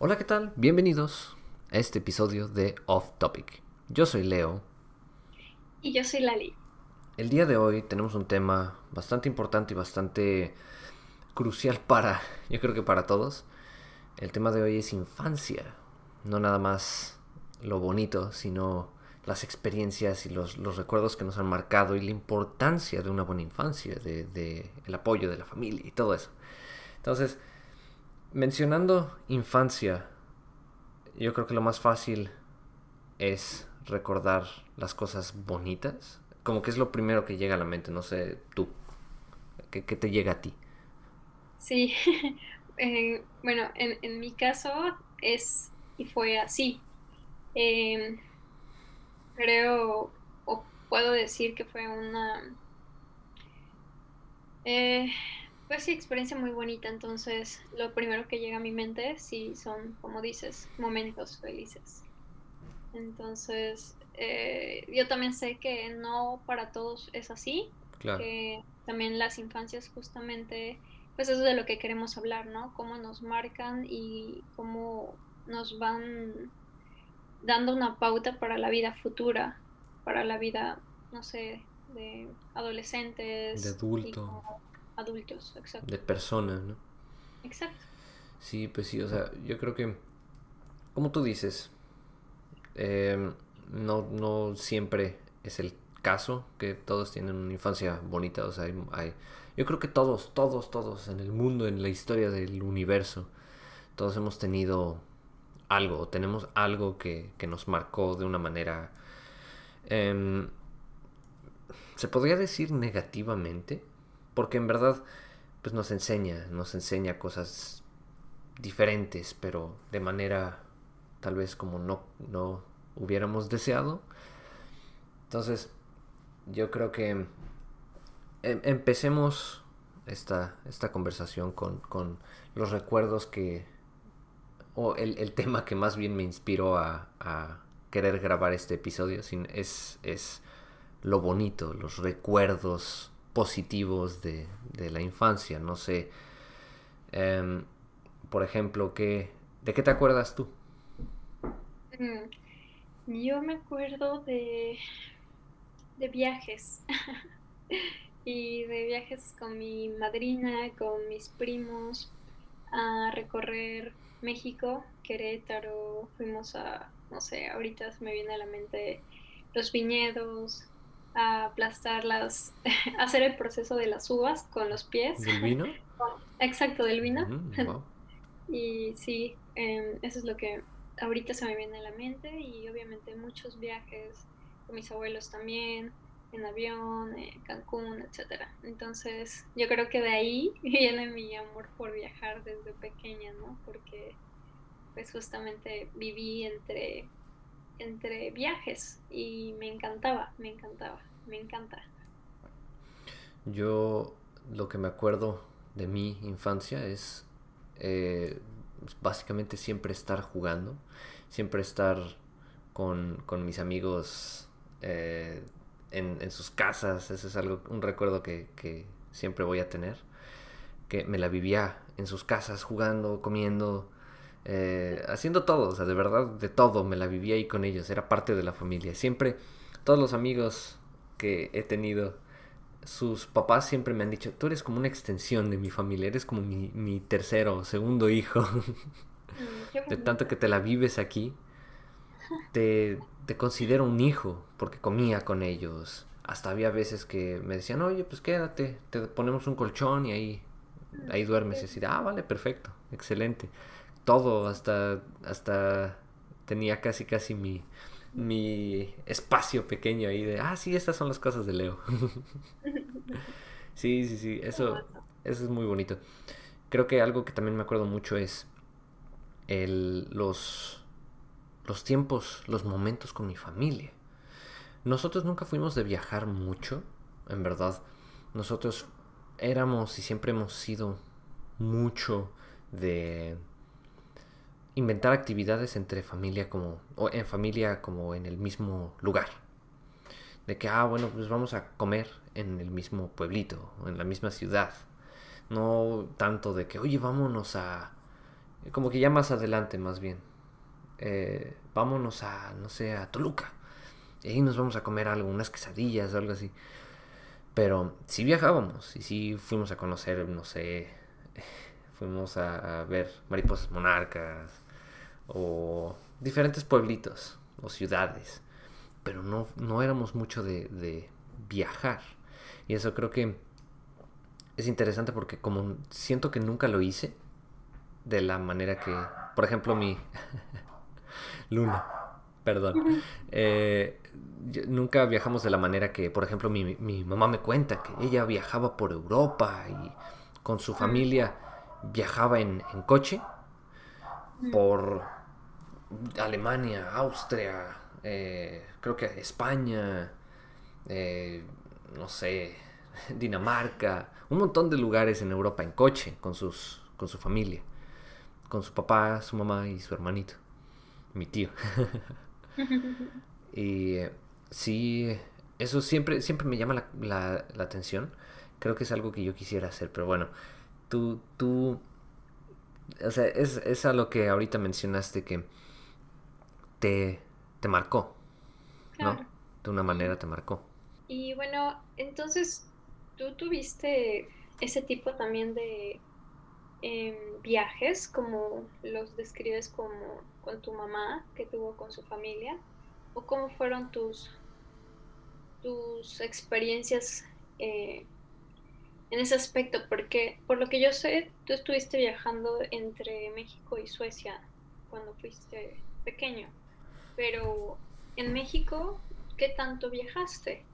Hola, ¿qué tal? Bienvenidos a este episodio de Off Topic. Yo soy Leo. Y yo soy Lali. El día de hoy tenemos un tema bastante importante y bastante crucial para, yo creo que para todos. El tema de hoy es infancia. No nada más lo bonito, sino las experiencias y los, recuerdos que nos han marcado y la importancia de una buena infancia, de, de el apoyo de la familia y todo eso. Entonces, Mencionando infancia, yo creo que lo más fácil es recordar las cosas bonitas. Como que es lo primero que llega a la mente, no sé, tú. ¿Qué, te llega a ti? Sí, eh, bueno, en, mi caso es y fue así. Em, creo o puedo decir que fue una... Eh, pues sí, experiencia muy bonita, entonces lo primero que llega a mi mente sí son, como dices, momentos felices. Entonces, eh, yo también sé que no para todos es así, que también las infancias justamente, pues eso es de lo que queremos hablar, ¿no? Cómo nos marcan y cómo nos van dando una pauta para la vida futura, para la vida, no sé, de adolescentes. De adulto adultos, exacto. De personas, ¿no? Exacto. Sí, pues sí, o sea, yo creo que, como tú dices, em, no, no siempre es el caso que todos tienen una infancia bonita, o sea, hay, yo creo que todos, todos, todos en el mundo, en la historia del universo, todos hemos tenido algo, tenemos algo que, que nos marcó de una manera, em, se podría decir negativamente, porque en verdad pues nos enseña, nos enseña cosas diferentes, pero de manera tal vez como no, no hubiéramos deseado. Entonces, yo creo que em, empecemos esta, esta conversación con, con, los recuerdos que, o el, el, tema que más bien me inspiró a, querer grabar este episodio, es, es lo bonito, los recuerdos positivos de, la infancia. No sé, em, por ejemplo, ¿qué, ¿de qué te acuerdas tú? Mm, yo me acuerdo de, de viajes. y de viajes con mi madrina, con mis primos, a recorrer México, Querétaro, fuimos a, no sé, ahorita me viene a la mente los viñedos, a aplastarlas, hacer el proceso de las uvas con los pies. ¿Del vino? Exacto, del vino. y sí, em, eso es lo que ahorita se me viene a la mente y obviamente muchos viajes con mis abuelos también, en avión, en Cancún, etcétera. Entonces, yo creo que de ahí viene mi amor por viajar desde pequeña, ¿no? Porque pues justamente viví entre entre viajes y me encantaba, me encantaba, me encanta. Yo lo que me acuerdo de mi infancia es eh, básicamente siempre estar jugando, siempre estar con, mis amigos eh, en, sus casas, ese es algo, un recuerdo que, que siempre voy a tener, que me la vivía en sus casas jugando, comiendo, eh, haciendo todo, o sea, de verdad, de todo, me la vivía ahí con ellos, era parte de la familia. Siempre, todos los amigos que he tenido, sus papás siempre me han dicho, tú eres como una extensión de mi familia, eres como mi, mi tercero o segundo hijo. Mm, de tanto que te la vives aquí, te, te considero un hijo, porque comía con ellos. Hasta había veces que me decían, oye, pues quédate, te ponemos un colchón y ahí, ahí duermes. Y así, ah, vale, perfecto, excelente todo, hasta, hasta tenía casi casi mi, mi espacio pequeño ahí de, ah, sí, estas son las cosas de Leo. sí, sí, sí, eso, eso es muy bonito. Creo que algo que también me acuerdo mucho es el, los, los tiempos, los momentos con mi familia. Nosotros nunca fuimos de viajar mucho, en verdad. Nosotros éramos y siempre hemos sido mucho de inventar actividades entre familia como o en familia como en el mismo lugar. De que ah, bueno, pues vamos a comer en el mismo pueblito, en la misma ciudad. No tanto de que, "Oye, vámonos a como que ya más adelante más bien. Eh, vámonos a, no sé, a Toluca. Y ahí nos vamos a comer algo, unas quesadillas algo así. Pero sí viajábamos y sí fuimos a conocer, no sé, fuimos a, ver mariposas monarcas o diferentes pueblitos o ciudades. Pero no, no éramos mucho de, de viajar. Y eso creo que es interesante porque como siento que nunca lo hice de la manera que, por ejemplo, mi Luna, perdón, eh, nunca viajamos de la manera que, por ejemplo, mi, mamá me cuenta que ella viajaba por Europa y con su familia viajaba en, coche por Alemania, Austria, eh, creo que España, eh, no sé, Dinamarca, un montón de lugares en Europa en coche con, sus, con su familia, con su papá, su mamá y su hermanito, mi tío. y eh, sí, eso siempre, siempre me llama la, atención. Creo que es algo que yo quisiera hacer, pero bueno, tú, tú, o sea, es, es a lo que ahorita mencionaste que te, te marcó, ¿no? De una manera te marcó. Y bueno, entonces ¿Tú tuviste ese tipo también de em, viajes como los describes como con tu mamá que tuvo con su familia? ¿O cómo fueron tus, tus experiencias eh, en ese aspecto? Porque por lo que yo sé, tú estuviste viajando entre México y Suecia cuando fuiste pequeño. Pero en México, ¿qué tanto viajaste?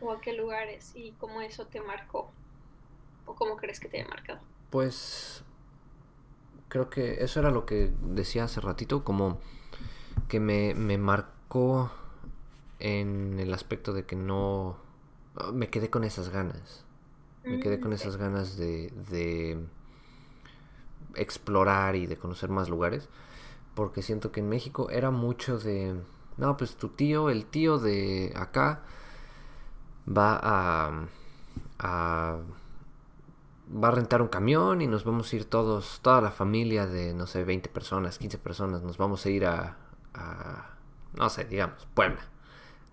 o a qué lugares y cómo eso te marcó o cómo crees que te haya marcado. Pues creo que eso era lo que decía hace ratito, como que me, me marcó en el aspecto de que no me quedé con esas ganas. Me quedé con mm, esas ganas de, de explorar y de conocer más lugares. Porque siento que en México era mucho de. No, pues tu tío, el tío de acá, va a, va a rentar un camión y nos vamos a ir todos, toda la familia de, no sé, 20 personas, 15 personas, nos vamos a ir a, a no sé, digamos, Puebla.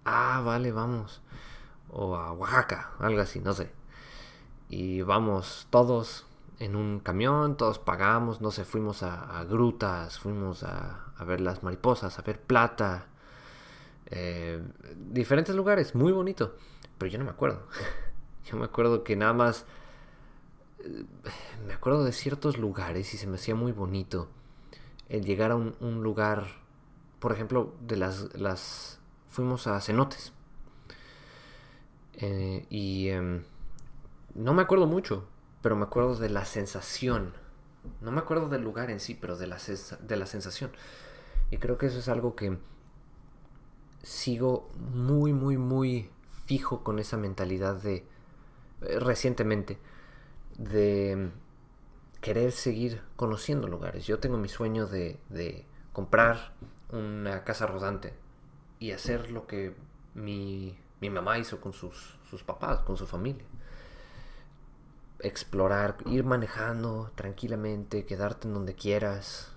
Ah, vale, vamos. O a Oaxaca, algo así, no sé. Y vamos todos en un camión, todos pagamos, no sé, fuimos a, grutas, fuimos a, a, ver las mariposas, a ver plata, eh, diferentes lugares, muy bonito. Pero yo no me acuerdo. Yo me acuerdo que nada más... Eh, me acuerdo de ciertos lugares y se me hacía muy bonito el llegar a un, lugar, por ejemplo, de las... las fuimos a cenotes. Eh, y em, no me acuerdo mucho, pero me acuerdo de la sensación. No me acuerdo del lugar en sí, pero de la, de la sensación. Y creo que eso es algo que sigo muy, muy, muy fijo con esa mentalidad de, eh, recientemente, de querer seguir conociendo lugares. Yo tengo mi sueño de, de comprar una casa rodante y hacer lo que mi, mi mamá hizo con sus, sus papás, con su familia. Explorar, ir manejando tranquilamente, quedarte en donde quieras.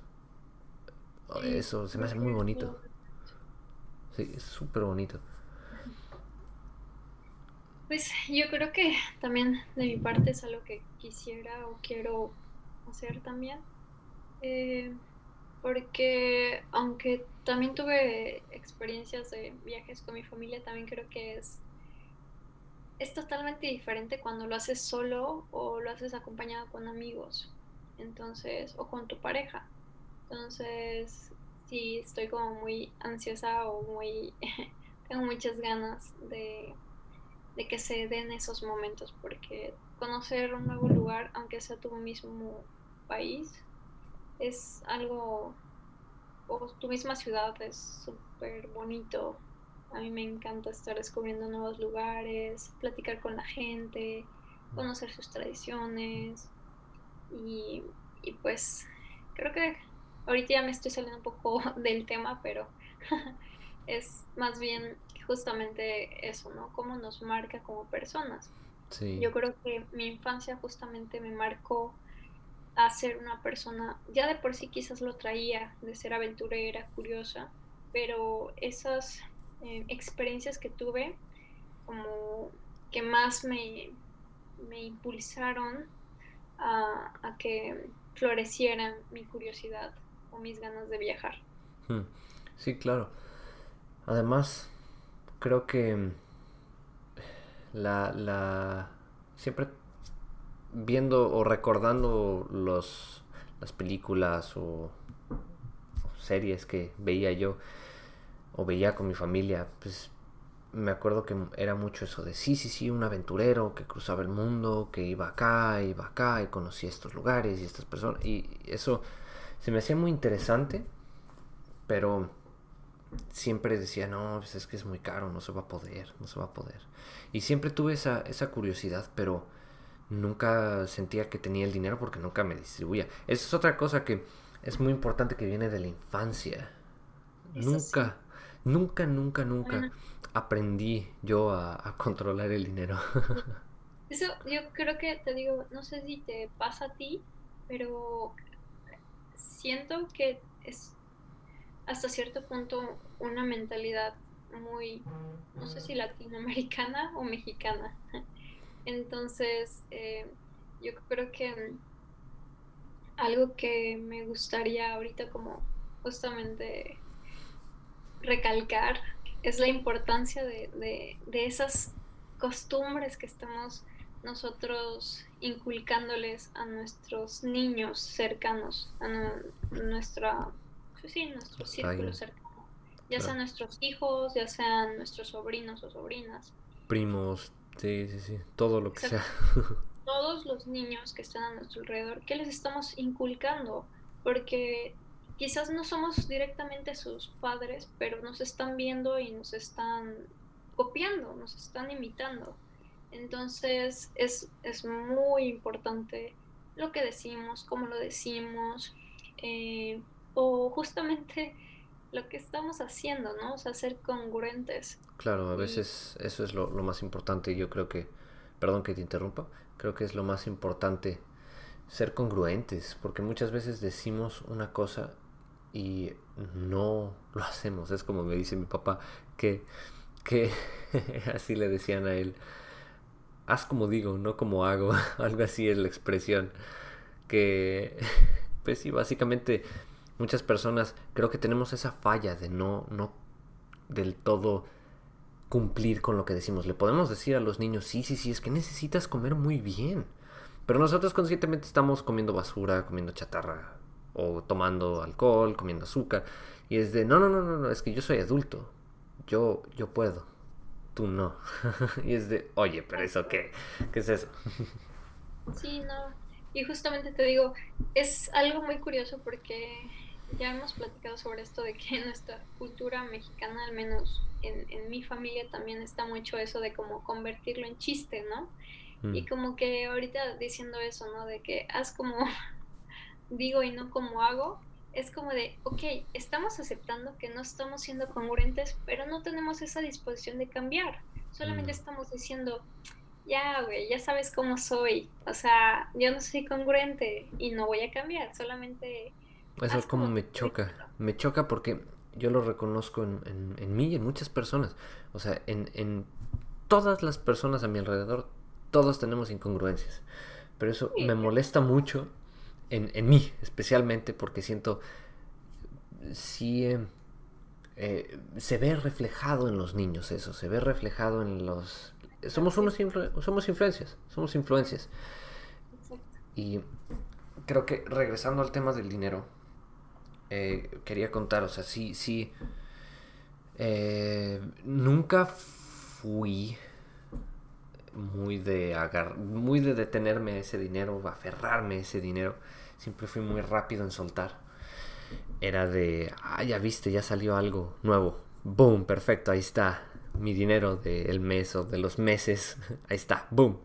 Eso se me hace muy bonito. Sí, es súper bonito. Pues yo creo que también de mi parte es algo que quisiera o quiero hacer también. Eh, porque aunque también tuve experiencias de viajes con mi familia, también creo que es, es totalmente diferente cuando lo haces solo o lo haces acompañado con amigos. Entonces, o con tu pareja. Entonces, sí, estoy como muy ansiosa o muy... tengo muchas ganas de de que se den esos momentos, porque conocer un nuevo lugar, aunque sea tu mismo país, es algo, o tu misma ciudad es súper bonito. A mí me encanta estar descubriendo nuevos lugares, platicar con la gente, conocer sus tradiciones y, y pues creo que ahorita ya me estoy saliendo un poco del tema, pero es más bien justamente eso, ¿no? Cómo nos marca como personas. Yo creo que mi infancia justamente me marcó a ser una persona, ya de por sí quizás lo traía de ser aventurera, curiosa, pero esas eh, experiencias que tuve como que más me, me impulsaron a, a, que floreciera mi curiosidad o mis ganas de viajar. Hmm. Sí, claro. Además, creo que la, la siempre viendo o recordando los, las películas o, series que veía yo o veía con mi familia, pues me acuerdo que era mucho eso de sí, sí, sí, un aventurero que cruzaba el mundo, que iba acá, iba acá y conocía estos lugares y estas personas. Y eso se me hacía muy interesante, pero siempre decía, no, pues es que es muy caro, no se va a poder, no se va a poder. Y siempre tuve esa, esa curiosidad, pero nunca sentía que tenía el dinero porque nunca me distribuía. Esa es otra cosa que es muy importante que viene de la infancia. nunca, nunca, nunca, nunca aprendí yo a, controlar el dinero. Eso yo creo que te digo, no sé si te pasa a ti, pero siento que es hasta cierto punto una mentalidad muy, no sé si latinoamericana o mexicana. Entonces, eh, yo creo que algo que me gustaría ahorita como justamente recalcar es la importancia de, esas costumbres que estamos nosotros inculcándoles a nuestros niños cercanos, a nuestra, sí, nuestro círculo cercano, ya sean nuestros hijos, ya sean nuestros sobrinos o sobrinas. Primos, Sí, sí, sí, todo lo que sea. Todos los niños que están a nuestro alrededor, ¿qué les estamos inculcando? Porque quizás no somos directamente sus padres, pero nos están viendo y nos están copiando, nos están imitando. Entonces es, es muy importante lo que decimos, cómo lo decimos, eh, o justamente lo que estamos haciendo, ¿no? O sea, ser congruentes. Claro, a veces eso es lo, más importante. Yo creo que, perdón que te interrumpa, creo que es lo más importante ser congruentes, porque muchas veces decimos una cosa y no lo hacemos. Es como me dice mi papá, que, que así le decían a él, haz como digo, no como hago, algo así es la expresión, que pues sí, básicamente muchas personas creo que tenemos esa falla de no, no del todo cumplir con lo que decimos. Le podemos decir a los niños, sí, sí, sí, es que necesitas comer muy bien. Pero nosotros conscientemente estamos comiendo basura, comiendo chatarra, o tomando alcohol, comiendo azúcar. Y es de, no, no, no, no, no, es que yo soy adulto. Yo, yo puedo. Tú no. y es de, oye, pero eso qué, ¿qué es eso? sí, no. Y justamente te digo, es algo muy curioso porque ya hemos platicado sobre esto de que nuestra cultura mexicana, al menos en, en mi familia, también está mucho eso de como convertirlo en chiste, ¿no? Mm. Y como que ahorita diciendo eso, ¿no? De que haz como digo y no como hago, es como de, ok, estamos aceptando que no estamos siendo congruentes, pero no tenemos esa disposición de cambiar. Solamente mm. estamos diciendo, ya, güey, ya sabes cómo soy. O sea, yo no soy congruente y no voy a cambiar, solamente eso es como me choca. Me choca porque yo lo reconozco en, en, mí y en muchas personas. O sea, en, en, todas las personas a mi alrededor, todos tenemos incongruencias. Pero eso me molesta mucho en, en mí, especialmente porque siento, sí, eh, eh, se ve reflejado en los niños eso, se ve reflejado en los... Somos unos somos influencias, somos influencias. Y creo que regresando al tema del dinero, eh, quería contar, o sea, sí, sí. Eh, nunca fui muy de agar muy de detenerme ese dinero, aferrarme ese dinero. Siempre fui muy rápido en soltar. Era de, ah, ya viste, ya salió algo nuevo. Boom, perfecto, ahí está. Mi dinero del mes o de los meses. Ahí está, boom.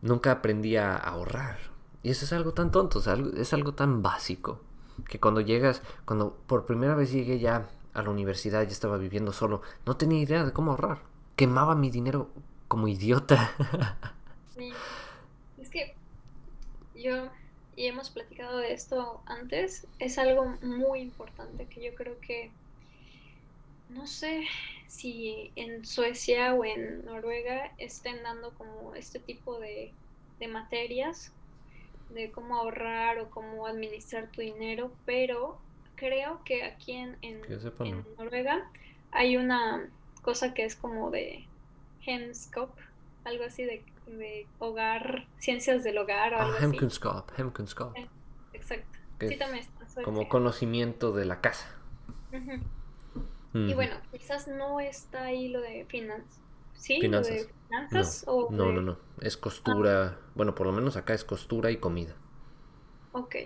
Nunca aprendí a ahorrar. Y eso es algo tan tonto, es algo tan básico que cuando llegas, cuando por primera vez llegué ya a la universidad, ya estaba viviendo solo, no tenía idea de cómo ahorrar. Quemaba mi dinero como idiota. Sí. Es que yo y hemos platicado de esto antes, es algo muy importante que yo creo que, no sé si en Suecia o en Noruega estén dando como este tipo de, de materias de cómo ahorrar o cómo administrar tu dinero, pero creo que aquí en, en, Noruega hay una cosa que es como de Hemskop, algo así de, hogar, ciencias del hogar o ah, algo ah, Hemkunskap, Hemkunskap. Eh, exacto. Sí, también está como conocimiento de la casa. Y bueno, quizás no está ahí lo de finanzas. ¿Sí? Finanzas. de finanzas no, o no, no, no. Es costura. Ah. Bueno, por lo menos acá es costura y comida. Ok.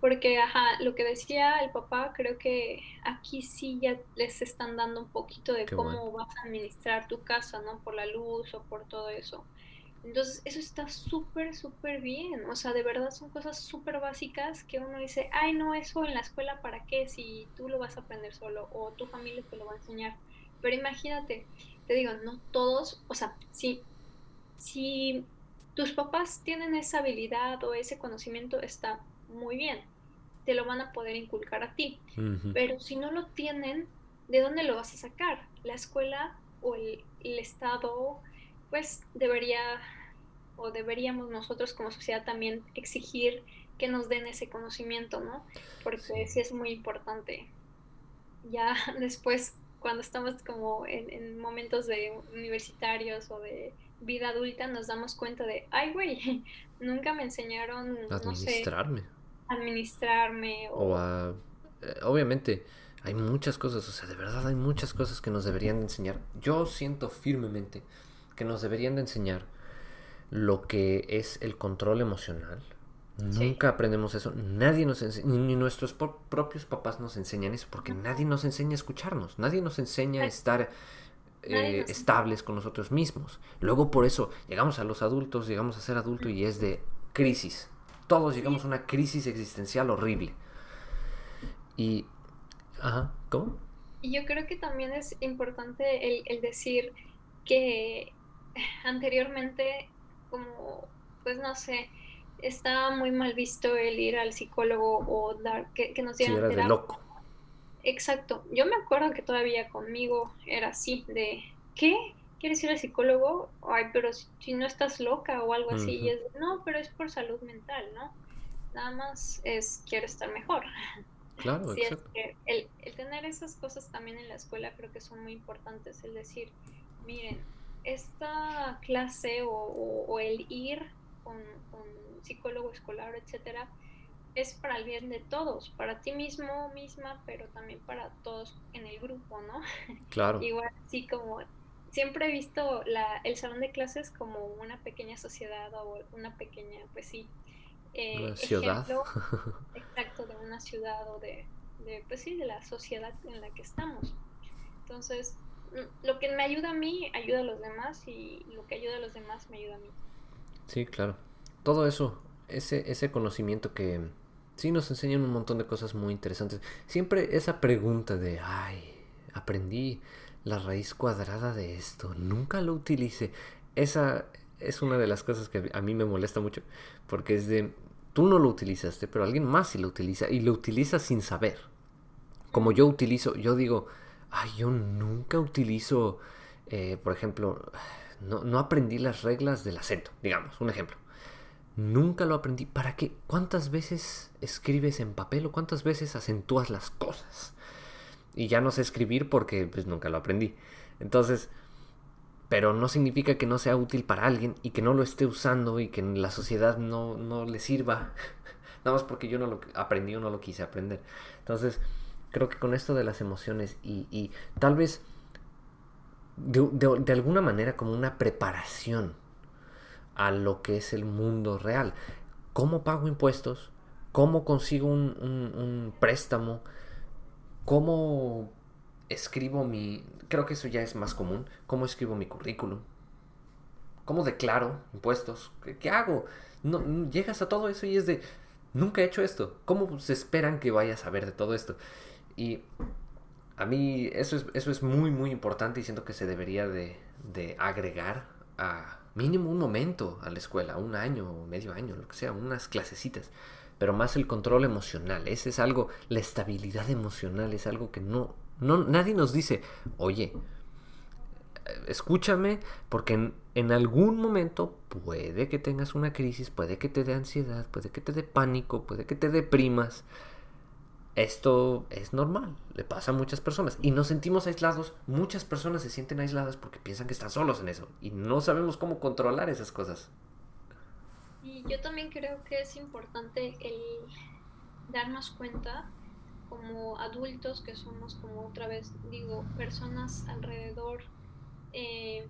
Porque, ajá, lo que decía el papá, creo que aquí sí ya les están dando un poquito de cómo vas a administrar tu casa, ¿no? Por la luz o por todo eso. Entonces, eso está súper, súper bien. O sea, de verdad son cosas súper básicas que uno dice, ay, no, eso en la escuela, ¿para qué? Si tú lo vas a aprender solo o tu familia te lo va a enseñar. Pero imagínate, te digo, no todos, o sea, si, si tus papás tienen esa habilidad o ese conocimiento, está muy bien, te lo van a poder inculcar a ti. Pero si no lo tienen, ¿de dónde lo vas a sacar? La escuela o el, Estado, pues debería o deberíamos nosotros como sociedad también exigir que nos den ese conocimiento, ¿no? Porque sí, es muy importante. Ya después, cuando estamos como en, momentos de universitarios o de vida adulta, nos damos cuenta de, ay, güey, nunca me enseñaron, administrarme administrarme. O, a... Eh, obviamente, hay muchas cosas, o sea, de verdad hay muchas cosas que nos deberían de enseñar. Yo siento firmemente que nos deberían de enseñar lo que es el control emocional. Nunca aprendemos eso, nadie nos enseña, ni nuestros propios papás nos enseñan eso, porque nadie nos enseña a escucharnos, nadie nos enseña a estar eh, estables con nosotros mismos. Luego por eso llegamos a los adultos, llegamos a ser adultos y es de crisis, todos llegamos a una crisis existencial horrible. Y... Ajá, ¿cómo? Y yo creo que también es importante el, decir que anteriormente, como, pues no sé, estaba muy mal visto el ir al psicólogo o dar que, nos dieran sí, de loco. Exacto. Yo me acuerdo que todavía conmigo era así, de ¿qué? ¿quieres ir al psicólogo? Ay, pero si, no estás loca o algo así. y es, no, pero es por salud mental, ¿no? Nada más es, quiero estar mejor. Claro, exacto. el, tener esas cosas también en la escuela creo que son muy importantes. El decir, miren, esta clase o, el ir con, con, psicólogo escolar, etcétera, es para el bien de todos, para ti mismo, misma, pero también para todos en el grupo, ¿no? Claro. Igual, así como siempre he visto la, el salón de clases como una pequeña sociedad o una pequeña, pues sí, eh, ciudad. exacto, de una ciudad o de, de, pues sí, de la sociedad en la que estamos. Entonces, lo que me ayuda a mí, ayuda a los demás y lo que ayuda a los demás, me ayuda a mí. Sí, claro. Todo eso, ese, ese conocimiento que sí nos enseñan un montón de cosas muy interesantes. Siempre esa pregunta de, ay, aprendí la raíz cuadrada de esto. Nunca lo utilice. Esa es una de las cosas que a mí me molesta mucho. Porque es de, tú no lo utilizaste, pero alguien más sí lo utiliza. Y lo utiliza sin saber. Como yo utilizo, yo digo, ay, yo nunca utilizo, eh, por ejemplo, no, no aprendí las reglas del acento, digamos, un ejemplo. Nunca lo aprendí. ¿Para qué? ¿Cuántas veces escribes en papel o cuántas veces acentúas las cosas? y ya no sé escribir porque pues nunca lo aprendí. Entonces, pero no significa que no sea útil para alguien y que no lo esté usando y que la sociedad no, no le sirva. Nada más porque yo no lo aprendí o no lo quise aprender. Entonces, creo que con esto de las emociones y, y tal vez de, de, alguna manera como una preparación a lo que es el mundo real. ¿Cómo pago impuestos? ¿Cómo consigo un, un, préstamo? ¿Cómo escribo mi... Creo que eso ya es más común. ¿Cómo escribo mi currículum? ¿Cómo declaro impuestos? ¿Qué, hago? No, llegas a todo eso y es de... Nunca he hecho esto. ¿Cómo se esperan que vaya a saber de todo esto? Y a mí eso es, eso es muy, muy importante y siento que se debería de, de agregar a mínimo un momento a la escuela, un año medio año, lo que sea, unas clasecitas pero más el control emocional. Ese es algo, la estabilidad emocional es algo que no, no nadie nos dice, oye, escúchame, porque en, algún momento puede que tengas una crisis, puede que te dé ansiedad, puede que te dé pánico, puede que te deprimas. Esto es normal, le pasa a muchas personas y nos sentimos aislados. Muchas personas se sienten aisladas porque piensan que están solos en eso y no sabemos cómo controlar esas cosas. Y yo también creo que es importante el darnos cuenta como adultos que somos como otra vez digo personas alrededor eh,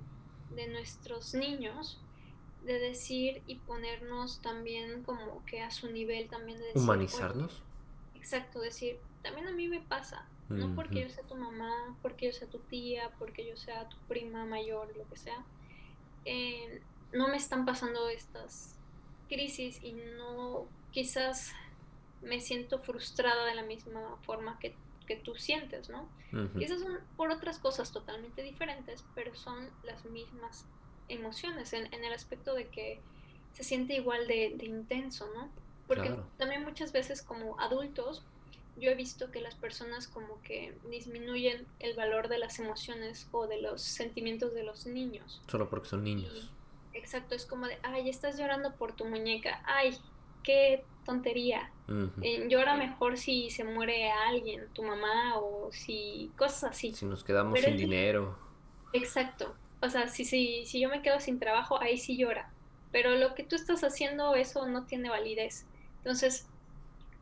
de nuestros niños, de decir y ponernos también como que a su nivel también de decir, humanizarnos. Exacto, decir, también a mí me pasa, no porque yo sea tu mamá, porque yo sea tu tía, porque yo sea tu prima mayor, lo que sea, eh, no me están pasando estas crisis y no quizás me siento frustrada de la misma forma que que tú sientes, ¿no? Y esas son por otras cosas totalmente diferentes, pero son las mismas emociones en, el aspecto de que se siente igual de, intenso, ¿no? Porque también muchas veces como adultos yo he visto que las personas como que disminuyen el valor de las emociones o de los sentimientos de los niños. Solo porque son niños. exacto, es como de, ay, estás llorando por tu muñeca, ay, qué tontería. Eh, llora mejor si se muere alguien, tu mamá o si cosas así. Si nos quedamos sin dinero. Exacto. O sea, si, si, si yo me quedo sin trabajo, ahí sí llora. Pero lo que tú estás haciendo, eso no tiene validez. Entonces,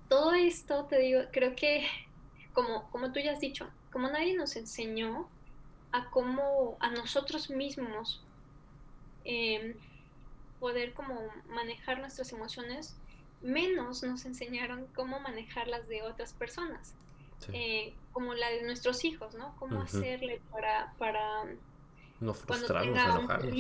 todo esto, te digo, creo que, como, como tú ya has dicho, como nadie nos enseñó a cómo a nosotros mismos em, poder como manejar nuestras emociones, menos nos enseñaron cómo manejarlas de otras personas, eh, como la de nuestros hijos, ¿no? Cómo hacerle para, para no frustrarnos, cuando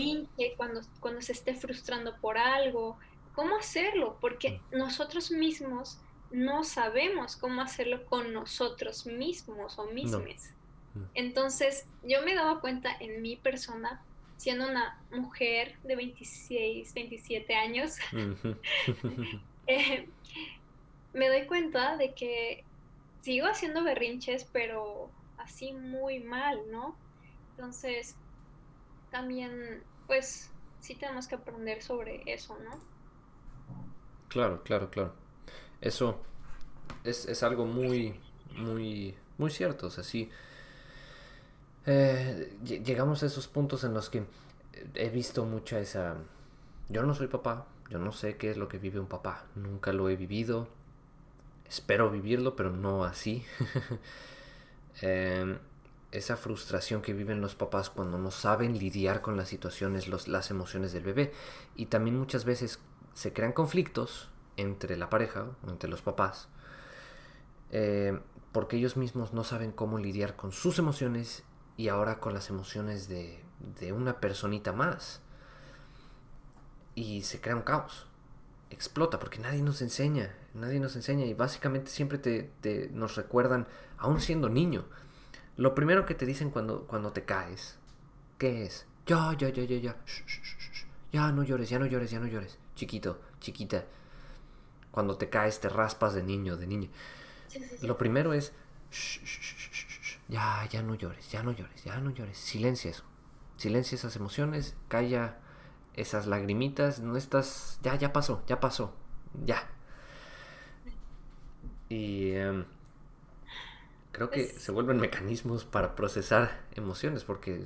cuando, cuando se esté frustrando por algo, cómo hacerlo, porque nosotros mismos no sabemos cómo hacerlo con nosotros mismos o mismes. Entonces, yo me daba cuenta en mi persona, siendo una mujer de 26, 27 años, Eh, me doy cuenta de que sigo haciendo berrinches, pero así muy mal, ¿no? Entonces, también, pues, sí tenemos que aprender sobre eso, ¿no? Claro, claro, claro. Eso es, algo muy, muy, muy cierto. O sea, sí. Eh, llegamos a esos puntos en los que he visto mucha esa... Yo no soy papá, yo no sé qué es lo que vive un papá, nunca lo he vivido. Espero vivirlo, pero no así. Em, esa frustración que viven los papás cuando no saben lidiar con las situaciones, las emociones del bebé. Y también muchas veces se crean conflictos entre la pareja, entre los papás, em, porque ellos mismos no saben cómo lidiar con sus emociones y ahora con las emociones de, de una personita más. Y se crea un caos. Explota porque nadie nos enseña, nadie nos enseña. Y básicamente siempre te, nos recuerdan, aún siendo niño, lo primero que te dicen cuando, cuando te caes, ¿qué es? Ya, ya, ya, ya, ya, ya, no llores, ya no llores, ya no llores, chiquito, chiquita. Cuando te caes te raspas de niño, de niña. Lo primero es, ya, ya no llores, ya no llores, ya no llores, silencia eso, silencia esas emociones, calla esas lagrimitas, no estás, ya, ya pasó, ya pasó, ya. Y em, creo que se vuelven mecanismos para procesar emociones porque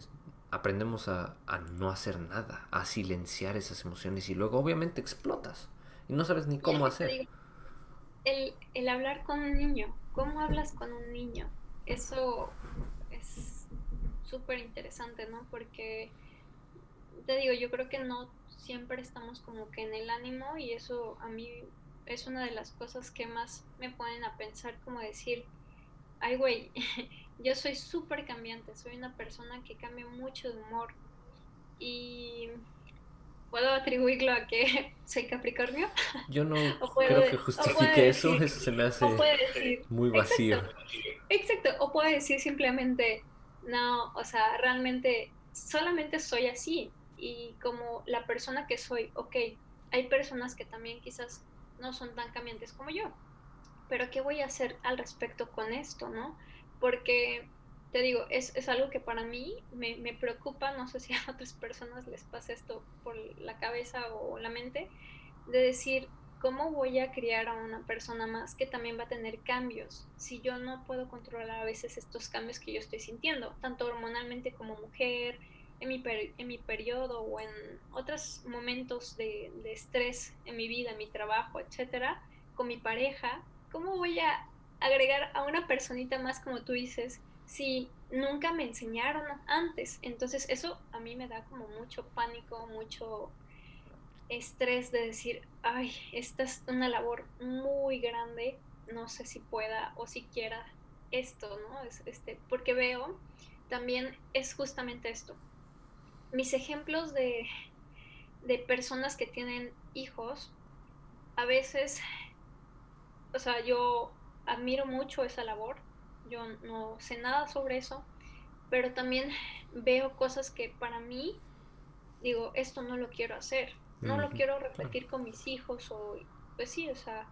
aprendemos a, no hacer nada, a silenciar esas emociones y luego obviamente explotas y no sabes ni cómo hacer. El, el hablar con un niño, ¿cómo hablas con un niño? Eso es súper interesante, ¿no? Porque te digo, yo creo que no siempre estamos como que en el ánimo y eso a mí es una de las cosas que más me ponen a pensar como decir, ay güey, yo soy súper cambiante, soy una persona que cambia mucho de humor y puedo atribuirlo a que soy Capricornio. Yo no creo que justifique eso, eso se me hace muy vacío. exacto, o puede decir simplemente, no, o sea, realmente solamente soy así, y como la persona que soy, ok, hay personas que también quizás no son tan cambiantes como yo. Pero ¿qué voy a hacer al respecto con esto, no? Porque, te digo, es, es algo que para mí me, me, preocupa, no sé si a otras personas les pasa esto por la cabeza o la mente, de decir, ¿cómo voy a criar a una persona más que también va a tener cambios si yo no puedo controlar a veces estos cambios que yo estoy sintiendo, tanto hormonalmente como mujer, en mi, en mi periodo o en otros momentos de, de, estrés en mi vida, en mi trabajo, etcétera, con mi pareja, ¿cómo voy a agregar a una personita más como tú dices si nunca me enseñaron antes? Entonces eso a mí me da como mucho pánico, mucho estrés de decir, ay, esta es una labor muy grande, no sé si pueda o si quiera esto, ¿no? Es, este, porque veo también es justamente esto, mis ejemplos de, de personas que tienen hijos, a veces, o sea, yo admiro mucho esa labor, yo no sé nada sobre eso, pero también veo cosas que para mí, digo, esto no lo quiero hacer, no lo quiero repetir con mis hijos o, pues sí, o sea,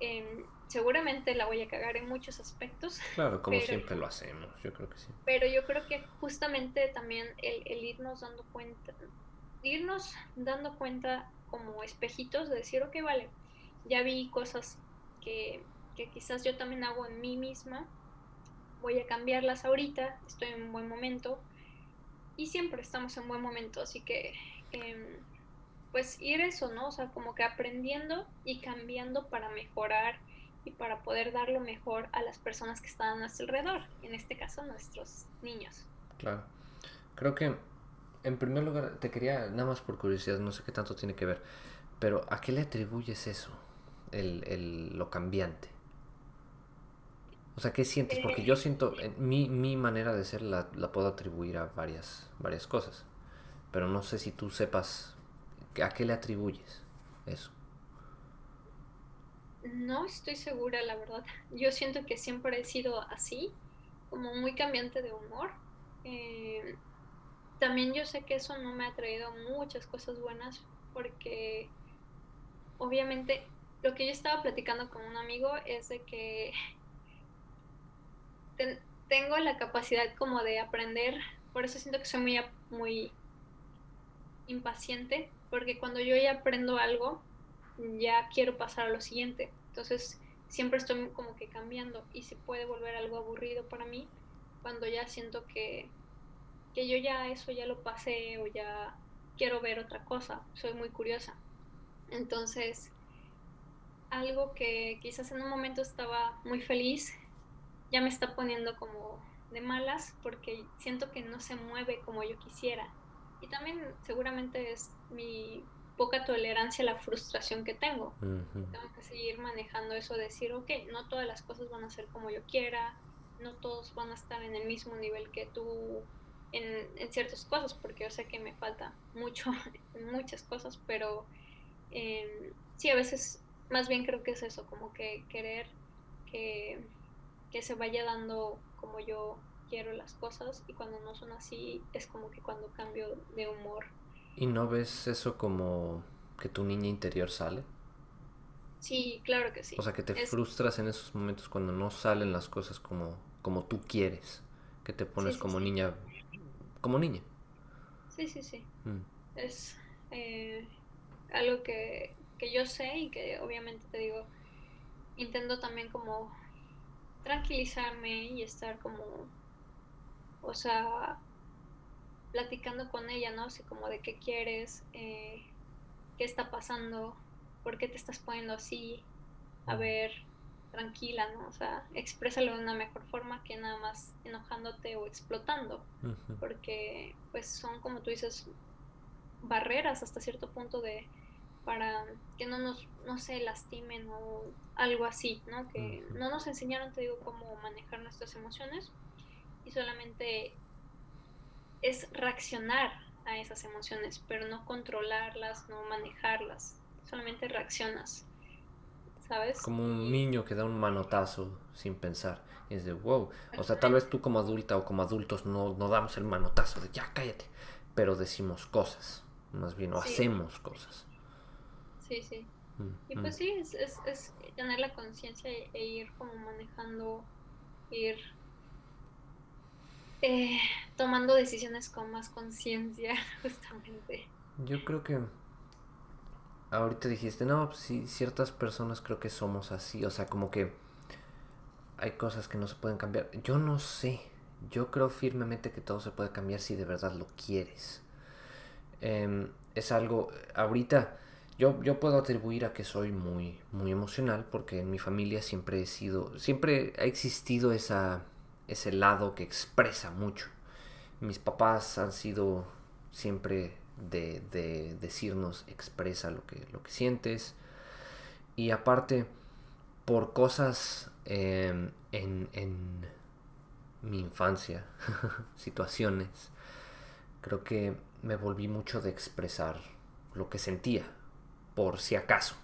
eh, seguramente la voy a cagar en muchos aspectos. Claro, como siempre lo hacemos, yo creo que sí. Pero yo creo que justamente también el, el, irnos dando cuenta, irnos dando cuenta como espejitos de decir, ok, vale, ya vi cosas que, que quizás yo también hago en mí misma, voy a cambiarlas ahorita, estoy en un buen momento y siempre estamos en buen momento, así que... Eh, pues ir eso, ¿no? O sea, como que aprendiendo y cambiando para mejorar y para poder dar lo mejor a las personas que están a nuestro alrededor, en este caso nuestros niños. Claro. Creo que en primer lugar te quería, nada más por curiosidad, no sé qué tanto tiene que ver, pero ¿a qué le atribuyes eso? El, el, lo cambiante. O sea, ¿qué sientes? Porque yo siento, mi, mi manera de ser la, la, puedo atribuir a varias, varias cosas, pero no sé si tú sepas a qué le atribuyes eso. No estoy segura, la verdad. Yo siento que siempre he sido así, como muy cambiante de humor. Eh, también yo sé que eso no me ha traído muchas cosas buenas porque obviamente lo que yo estaba platicando con un amigo es de que tengo la capacidad como de aprender, por eso siento que soy muy, muy impaciente, porque cuando yo ya aprendo algo, ya quiero pasar a lo siguiente. Entonces, siempre estoy como que cambiando y se puede volver algo aburrido para mí cuando ya siento que, que yo ya eso ya lo pasé o ya quiero ver otra cosa. Soy muy curiosa. Entonces, algo que quizás en un momento estaba muy feliz, ya me está poniendo como de malas porque siento que no se mueve como yo quisiera. Y también seguramente es mi poca tolerancia a la frustración que tengo. Tengo que seguir manejando eso, decir, ok, no todas las cosas van a ser como yo quiera, no todos van a estar en el mismo nivel que tú en, en ciertas cosas, porque yo sé que me falta mucho en muchas cosas, pero eh, sí, a veces más bien creo que es eso, como que querer que, que se vaya dando como yo quiero las cosas y cuando no son así es como que cuando cambio de humor ¿Y no ves eso como que tu niña interior sale? Sí, claro que sí. O sea, que te frustras en esos momentos cuando no salen las cosas como, como tú quieres, que te pones como niña, como niña. Sí, sí, sí. Mm. Es eh, algo que, que yo sé y que obviamente te digo, intento también como tranquilizarme y estar como, o sea, platicando con ella, ¿no? Así como de qué quieres, eh, qué está pasando, por qué te estás poniendo así, a ver, tranquila, ¿no? O sea, exprésalo de una mejor forma que nada más enojándote o explotando, porque pues son, como tú dices, barreras hasta cierto punto de para que no nos, no se lastimen o algo así, ¿no? Que no nos enseñaron, te digo, cómo manejar nuestras emociones y solamente es reaccionar a esas emociones, pero no controlarlas, no manejarlas, solamente reaccionas, ¿sabes? Como un niño que da un manotazo sin pensar. Y es de wow. O sea, tal vez tú como adulta o como adultos no, no damos el manotazo de ya cállate, pero decimos cosas, más bien, o hacemos cosas. Sí, sí. Y pues sí, es, es, tener la conciencia e, e, ir como manejando, ir eh, tomando decisiones con más conciencia, justamente. Yo creo que ahorita dijiste, no, pues sí, ciertas personas creo que somos así, o sea, como que hay cosas que no se pueden cambiar. Yo no sé, yo creo firmemente que todo se puede cambiar si de verdad lo quieres. Em, es algo, ahorita yo, yo puedo atribuir a que soy muy, muy emocional porque en mi familia siempre he sido, siempre ha existido esa, ese lado que expresa mucho. Mis papás han sido siempre de, de decirnos expresa lo que, lo que sientes. Y aparte, por cosas em, en, en mi infancia, situaciones, creo que me volví mucho de expresar lo que sentía, por si acaso.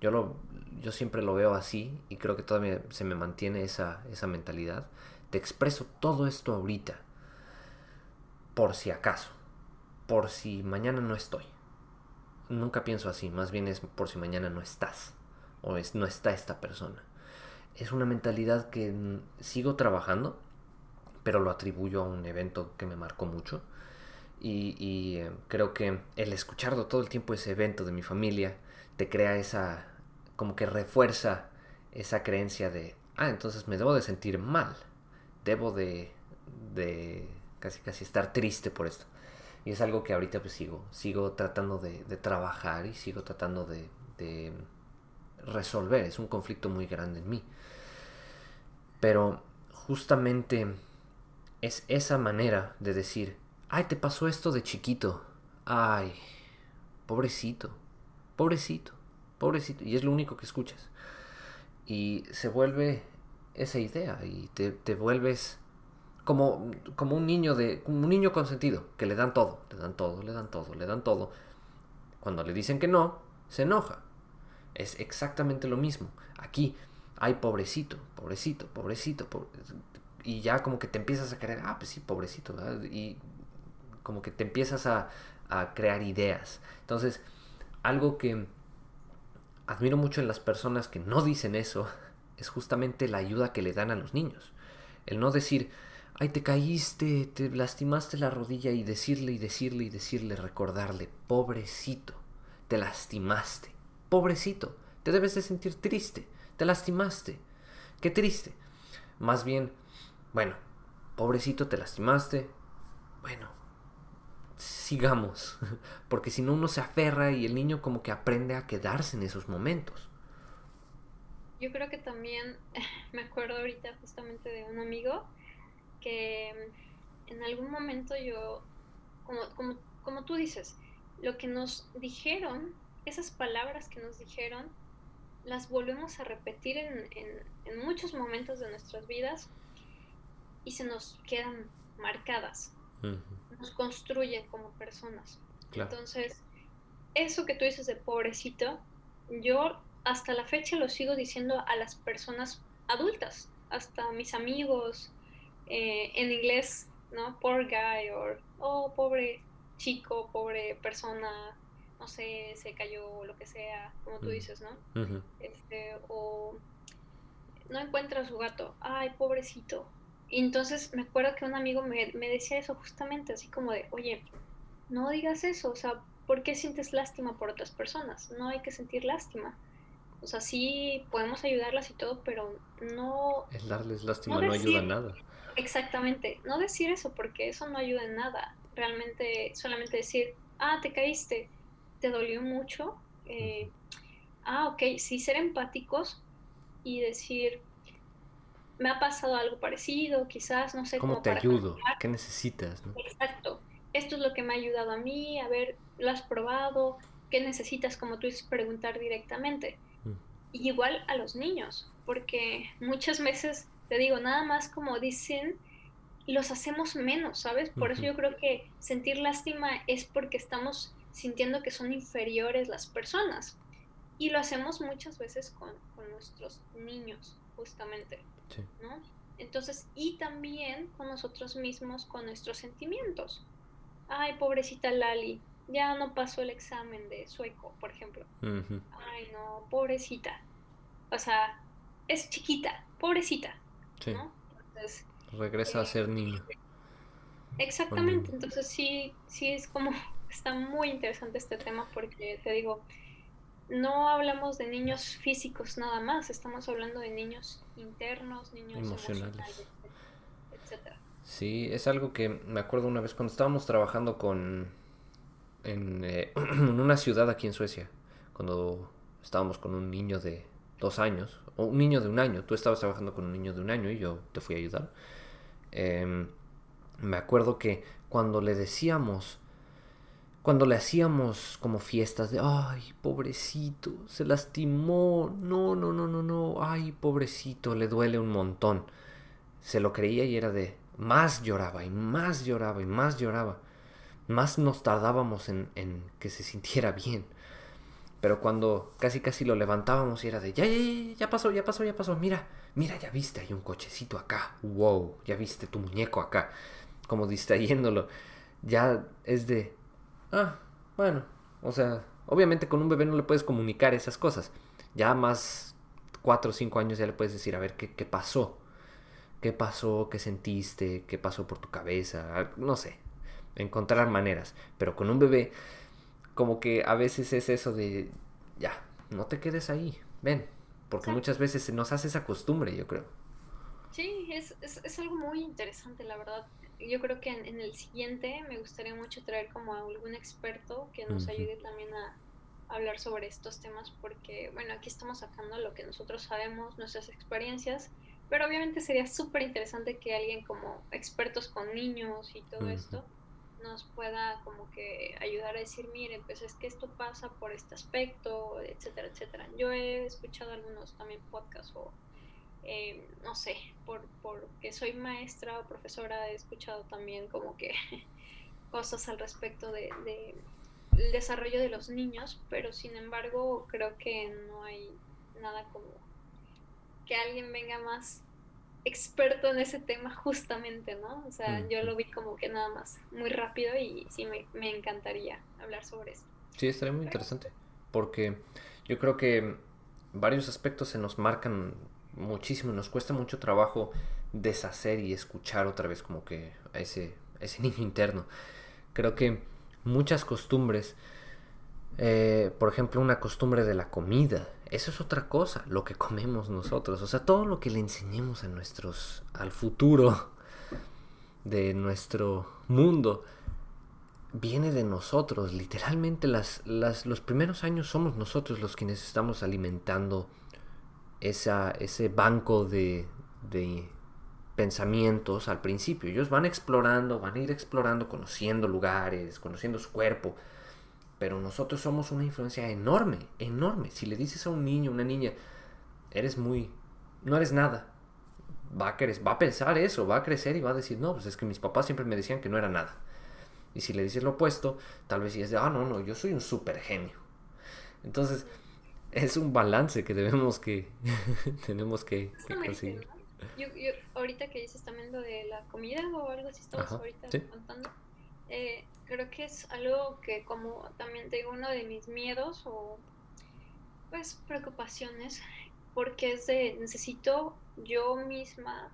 Yo, lo, yo siempre lo veo así y creo que todavía se me mantiene esa, esa mentalidad. Te expreso todo esto ahorita, por si acaso, por si mañana no estoy. Nunca pienso así, más bien es por si mañana no estás o es, no está esta persona. Es una mentalidad que sigo trabajando, pero lo atribuyo a un evento que me marcó mucho y, eh, creo que el escucharlo todo el tiempo ese evento de mi familia te crea esa, como que refuerza esa creencia de, ah, entonces me debo de sentir mal, debo de, de casi casi estar triste por esto. Y es algo que ahorita pues sigo, sigo tratando de, de trabajar y sigo tratando de, de resolver. Es un conflicto muy grande en mí. Pero justamente es esa manera de decir, Ay, te pasó esto de chiquito. Ay, pobrecito, pobrecito, pobrecito. Y es lo único que escuchas. Y se vuelve esa idea y te, te vuelves como, como un niño de un niño consentido que le dan todo, le dan todo, le dan todo, le dan todo. Cuando le dicen que no, se enoja. Es exactamente lo mismo. Aquí, ay, pobrecito, pobrecito, pobrecito, y ya como que te empiezas a creer, ah, pues sí, pobrecito, y como que te empiezas a, crear ideas. Entonces, algo que admiro mucho en las personas que no dicen eso es justamente la ayuda que le dan a los niños. El no decir, ay, te caíste, te lastimaste la rodilla y decirle y decirle y decirle, recordarle, pobrecito, te lastimaste, pobrecito, te debes de sentir triste, te lastimaste, qué triste. Más bien, bueno, pobrecito, te lastimaste, bueno, sigamos, porque si no uno se aferra y el niño como que aprende a quedarse en esos momentos. Yo creo que también me acuerdo ahorita justamente de un amigo que en algún momento yo, como, como, como tú dices, lo que nos dijeron, esas palabras que nos dijeron, las volvemos a repetir en, en muchos momentos de nuestras vidas y se nos quedan marcadas nos construyen como personas. Entonces, eso que tú dices de pobrecito, yo hasta la fecha lo sigo diciendo a las personas adultas, hasta mis amigos, eh, en inglés, ¿no? Poor guy, o oh, pobre chico, pobre persona, no sé, se cayó o lo que sea, como tú dices, ¿no? este, o no encuentra a su gato, ay, pobrecito, y entonces me acuerdo que un amigo me, decía eso justamente, así como de, oye, no digas eso, o sea, ¿por qué sientes lástima por otras personas? No hay que sentir lástima. O sea, sí podemos ayudarlas y todo, pero no... El darles lástima no, ayuda en nada. Exactamente, no decir eso porque eso no ayuda en nada. Realmente solamente decir, ah, te caíste, te dolió mucho. Eh, ah, ok, sí, ser empáticos y decir, me ha pasado algo parecido, quizás, no sé cómo. te ayudo? ¿Qué necesitas? Exacto. Esto es lo que me ha ayudado a mí, a ver, lo has probado, ¿qué necesitas? Como tú dices, preguntar directamente. Mm. Y igual a los niños, porque muchas veces, te digo, nada más como dicen, los hacemos menos, ¿sabes? Por eso yo creo que sentir lástima es porque estamos sintiendo que son inferiores las personas. Y lo hacemos muchas veces con, con nuestros niños, justamente. ¿No? Entonces, y también con nosotros mismos, con nuestros sentimientos. Ay, pobrecita Lali, ya no pasó el examen de sueco, por ejemplo. Ay, no, pobrecita. O sea, es chiquita, pobrecita. Sí. Regresa a ser niño. Exactamente, entonces sí, sí es como, está muy interesante este tema porque te digo, no hablamos de niños físicos nada más, estamos hablando de niños internos, niños emocionales, etcétera. Sí, es algo que me acuerdo una vez cuando estábamos trabajando con en, eh, en una ciudad aquí en Suecia, cuando estábamos con un niño de dos años, o un niño de un año, tú estabas trabajando con un niño de un año y yo te fui a ayudar. Em, me acuerdo que cuando le decíamos, cuando le hacíamos como fiestas de, ay, pobrecito, se lastimó, no, no, no, no, no, ay, pobrecito, le duele un montón. Se lo creía y era de, más lloraba y más lloraba y más lloraba. Más nos tardábamos en, en que se sintiera bien. Pero cuando casi casi lo levantábamos y era de, ya, ya, ya, ya pasó, ya pasó, ya pasó, mira, mira, ya viste, hay un cochecito acá, wow, ya viste tu muñeco acá, como distrayéndolo. Ya es de, ah, bueno, o sea, obviamente con un bebé no le puedes comunicar esas cosas. Ya más cuatro o cinco años ya le puedes decir, a ver, ¿qué, qué pasó? ¿Qué pasó? ¿Qué sentiste? ¿Qué pasó por tu cabeza? No sé, encontrar maneras. Pero con un bebé como que a veces es eso de, ya, no te quedes ahí, ven, porque muchas veces se nos hace esa costumbre, yo creo. Sí, es, es, algo muy interesante, la verdad. Yo creo que en, el siguiente me gustaría mucho traer como a algún experto que nos ayude también a, hablar sobre estos temas, porque, bueno, aquí estamos sacando lo que nosotros sabemos, nuestras experiencias, pero obviamente sería súper interesante que alguien como expertos con niños y todo esto nos pueda como que ayudar a decir, miren, pues es que esto pasa por este aspecto, etcétera, etcétera. Yo he escuchado algunos también podcasts o, eh, no sé, por, porque soy maestra o profesora, he escuchado también como que cosas al respecto de, de el desarrollo de los niños, pero sin embargo creo que no hay nada como que alguien venga más experto en ese tema justamente, ¿no? O sea, yo lo vi como que nada más muy rápido y sí me, encantaría hablar sobre eso. Sí, estaría muy interesante, porque yo creo que varios aspectos se nos marcan muchísimo, nos cuesta mucho trabajo deshacer y escuchar otra vez como que a ese, ese niño interno. Creo que muchas costumbres, eh, por ejemplo, una costumbre de la comida, eso es otra cosa, lo que comemos nosotros. O sea, todo lo que le enseñemos a nuestros, al futuro de nuestro mundo, viene de nosotros. Literalmente las, las, los primeros años somos nosotros los quienes estamos alimentando esa, ese banco de, de pensamientos al principio. Ellos van explorando, van a ir explorando, conociendo lugares, conociendo su cuerpo pero nosotros somos una influencia enorme, enorme. Si le dices a un niño, una niña, eres muy, no eres nada, va a, va a pensar eso, va a crecer y va a decir, no, pues es que mis papás siempre me decían que no era nada. Y si le dices lo opuesto, tal vez es de, ah, no, no, yo soy un super genio. Entonces, es un balance que debemos que, tenemos que, conseguir. Yo, ahorita que dices también lo de la comida o algo así, estamos ahorita contando. Eh, creo que es algo que como también tengo uno de mis miedos o pues preocupaciones porque es de necesito yo misma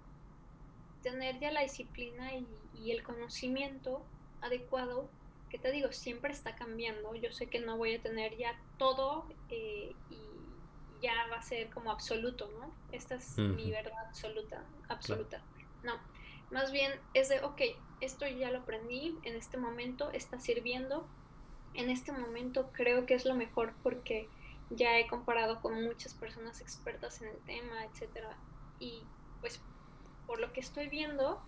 tener ya la disciplina y, el conocimiento adecuado que te digo siempre está cambiando. Yo sé que no voy a tener ya todo eh, y ya va a ser como absoluto no esta es mi verdad absoluta absoluta. No más bien es de ok esto ya lo aprendí, en este momento está sirviendo, en este momento creo que es lo mejor porque ya he comparado con muchas personas expertas en el tema, etcétera, y pues por lo que estoy viendo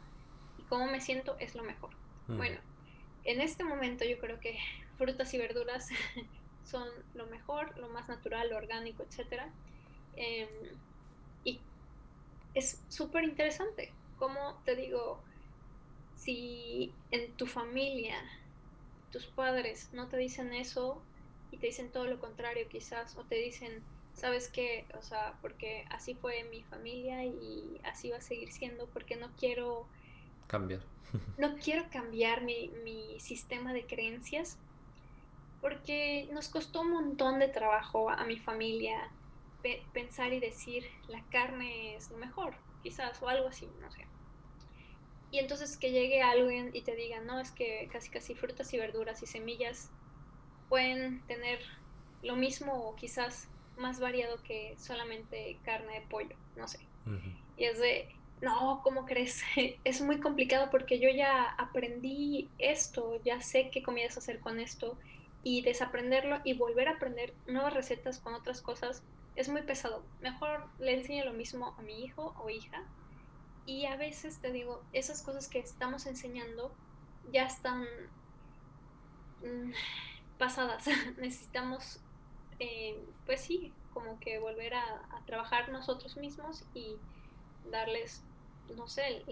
y cómo me siento es lo mejor. Bueno, en este momento yo creo que frutas y verduras son lo mejor, lo más natural, lo orgánico, etcétera. Em, y es súper interesante. Como te digo, si en tu familia tus padres no te dicen eso y te dicen todo lo contrario quizás, o te dicen, sabes qué, o sea, porque así fue mi familia y así va a seguir siendo, porque no quiero cambiar. no quiero cambiar mi, mi sistema de creencias. porque nos costó un montón de trabajo a mi familia pensar y decir la carne es lo mejor, quizás, o algo así, no sé. Y entonces que llegue alguien y te diga, no, es que casi casi frutas y verduras y semillas pueden tener lo mismo o quizás más variado que solamente carne de pollo, no sé. Y es de, no, ¿cómo crees? es muy complicado porque yo ya aprendí esto, ya sé qué comidas hacer con esto y desaprenderlo y volver a aprender nuevas recetas con otras cosas es muy pesado. Mejor le enseño lo mismo a mi hijo o hija. Y a veces te digo, esas cosas que estamos enseñando ya están mm, pasadas. Necesitamos, eh, pues sí, como que volver a, trabajar nosotros mismos y darles, no sé,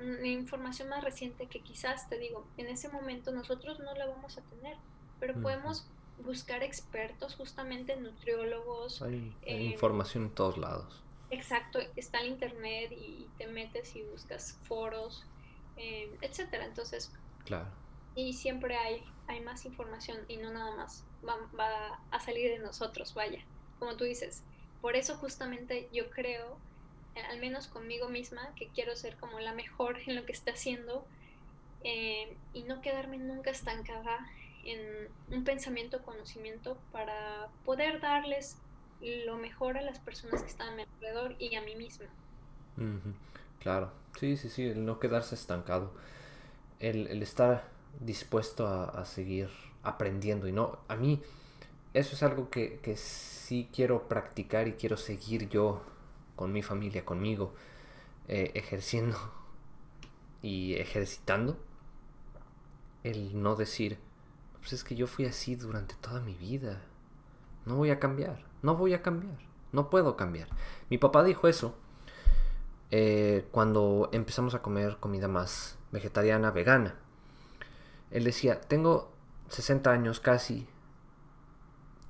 una información más reciente que quizás, te digo, en ese momento nosotros no la vamos a tener, pero podemos buscar expertos, justamente nutriólogos. Hay, eh, información en todos lados. Exacto, está el internet y te metes y buscas foros, eh, etcétera. Entonces, claro. Y siempre hay, hay más información y no nada más va, va a salir de nosotros, vaya, como tú dices. Por eso justamente yo creo, al menos conmigo misma, que quiero ser como la mejor en lo que está haciendo eh, y no quedarme nunca estancada en un pensamiento, conocimiento para poder darles lo mejor a las personas que están a mi alrededor y a mí misma. Claro, sí, sí, sí, el no quedarse estancado, el, estar dispuesto a, seguir aprendiendo. Y no, a mí eso es algo que, que sí quiero practicar y quiero seguir yo con mi familia, conmigo, eh, ejerciendo y ejercitando el no decir, pues es que yo fui así durante toda mi vida. No voy a cambiar, no voy a cambiar, no puedo cambiar. Mi papá dijo eso eh, cuando empezamos a comer comida más vegetariana, vegana. Él decía, tengo 60 años casi,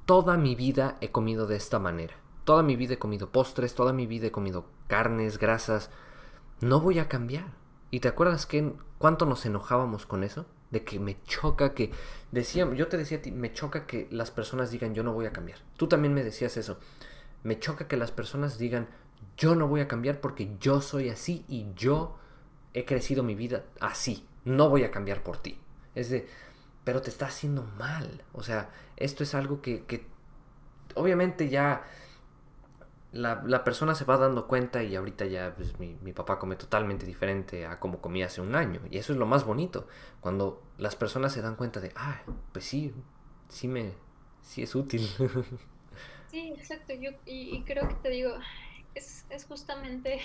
toda mi vida he comido de esta manera. Toda mi vida he comido postres, toda mi vida he comido carnes, grasas. No voy a cambiar. ¿Y te acuerdas que cuánto nos enojábamos con eso? de que me choca que decía, yo te decía a ti, me choca que las personas digan yo no voy a cambiar. Tú también me decías eso. Me choca que las personas digan yo no voy a cambiar porque yo soy así y yo he crecido mi vida así. No voy a cambiar por ti. Es de, pero te está haciendo mal. O sea, esto es algo que, que obviamente ya la, persona se va dando cuenta y ahorita ya pues, mi, papá come totalmente diferente a como comía hace un año. Y eso es lo más bonito, cuando las personas se dan cuenta de, ah, pues sí, sí me, sí es útil. Sí, exacto. Yo, y, creo que te digo, es, es justamente,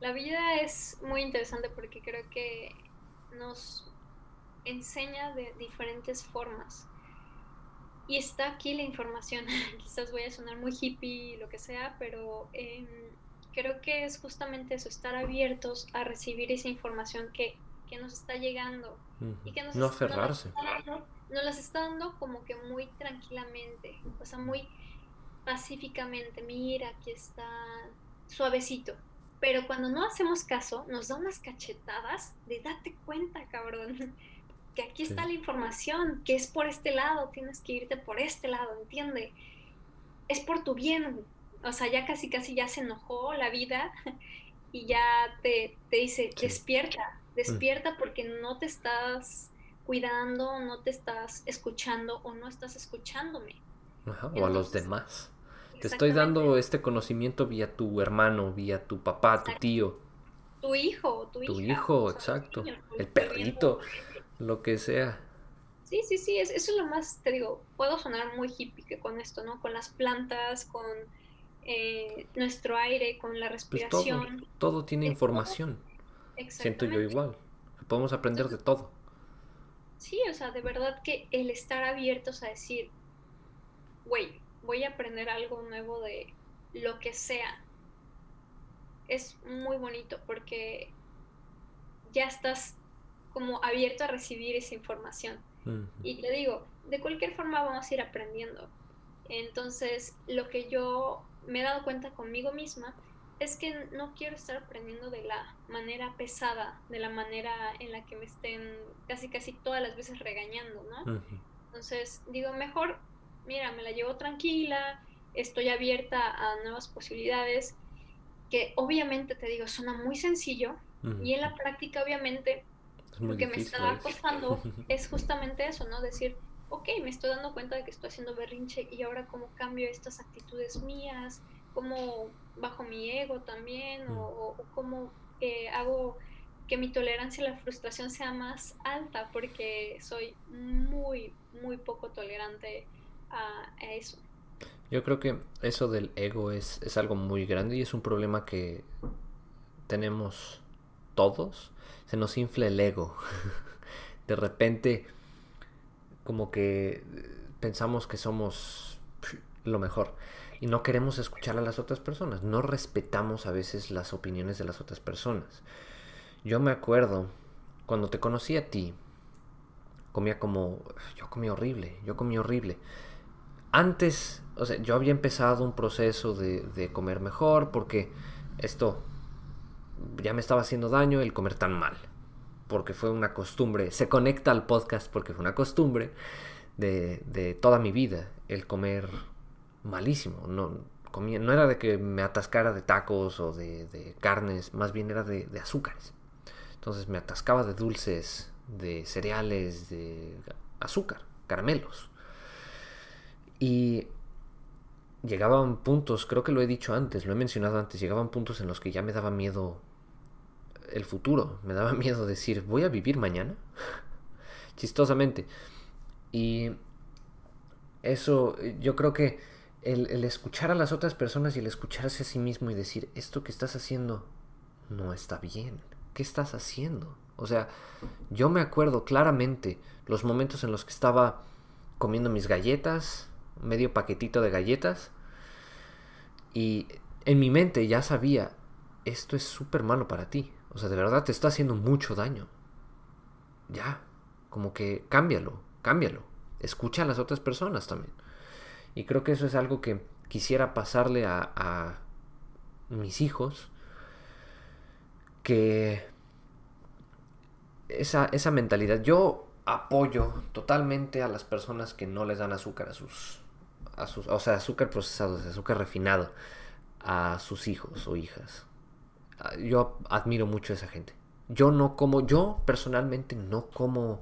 la vida es muy interesante porque creo que nos enseña de diferentes formas y está aquí la información. Quizás voy a sonar muy hippie, lo que sea, pero em, creo que es justamente eso, estar abiertos a recibir esa información que, que nos está llegando. Y que nos no aferrarse. Nos, las está dando como que muy tranquilamente, o sea, muy pacíficamente. Mira, aquí está suavecito. Pero cuando no hacemos caso, nos da unas cachetadas de date cuenta, cabrón que aquí está la información, que es por este lado, tienes que irte por este lado, entiende. Es por tu bien. O sea, ya casi casi ya se enojó la vida y ya te, te dice, despierta, despierta porque no te estás cuidando, no te estás escuchando o no estás escuchándome. o a los demás. Te estoy dando este conocimiento vía tu hermano, vía tu papá, tu tío. Tu hijo, tu, tu hijo, exacto. el perrito lo que sea. Sí, sí, sí, eso es lo más, te digo, puedo sonar muy hippie con esto, ¿no? Con las plantas, con eh, nuestro aire, con la pues respiración. todo, tiene información. Siento yo igual. Podemos aprender de todo. Sí, o sea, de verdad que el estar abiertos a decir, güey, voy a aprender algo nuevo de lo que sea, es muy bonito porque ya estás como abierto a recibir esa información. Y te digo, de cualquier forma vamos a ir aprendiendo. Entonces, lo que yo me he dado cuenta conmigo misma es que no quiero estar aprendiendo de la manera pesada, de la manera en la que me estén casi casi todas las veces regañando, ¿no? Entonces digo, mejor, mira, me la llevo tranquila, estoy abierta a nuevas posibilidades, que obviamente te digo, suena muy sencillo y en la práctica obviamente lo que me está costando es justamente eso, ¿no? Decir, ok, me estoy dando cuenta de que estoy haciendo berrinche y ahora cómo cambio estas actitudes mías, cómo bajo mi ego también o, cómo eh, hago que mi tolerancia a la frustración sea más alta porque soy muy, muy poco tolerante a, eso. Yo creo que eso del ego es, es, algo muy grande y es un problema que tenemos todos. Se nos infla el ego. De repente, como que pensamos que somos lo mejor y no queremos escuchar a las otras personas. No respetamos a veces las opiniones de las otras personas. Yo me acuerdo, cuando te conocí a ti, comía como... Yo comía horrible, yo comía horrible. Antes, o sea, yo había empezado un proceso de, de comer mejor porque esto ya me estaba haciendo daño el comer tan mal. Porque fue una costumbre. Se conecta al podcast porque fue una costumbre de, de toda mi vida el comer malísimo. No, comía, no era de que me atascara de tacos o de, de carnes, más bien era de, de azúcares. Entonces me atascaba de dulces, de cereales, de azúcar, caramelos. Y llegaban puntos, creo que lo he dicho antes, lo he mencionado antes, llegaban puntos en los que ya me daba miedo el futuro, me daba miedo decir, voy a vivir mañana, chistosamente. Y eso, yo creo que el, escuchar a las otras personas y el escucharse a sí mismo y decir, esto que estás haciendo no está bien. ¿qué estás haciendo? O sea, yo me acuerdo claramente los momentos en los que estaba comiendo mis galletas, medio paquetito de galletas, y en mi mente ya sabía, esto es súper malo para ti. O sea, de verdad te está haciendo mucho daño. Ya, como que cámbialo, cámbialo. Escucha a las otras personas también. Y creo que eso es algo que quisiera pasarle a, a mis hijos que esa, esa mentalidad, yo apoyo totalmente a las personas que no les dan azúcar a sus, a sus o sea, azúcar procesado, azúcar refinado a sus hijos o hijas. Ah, yo admiro mucho a esa gente. Yo no como, yo personalmente no como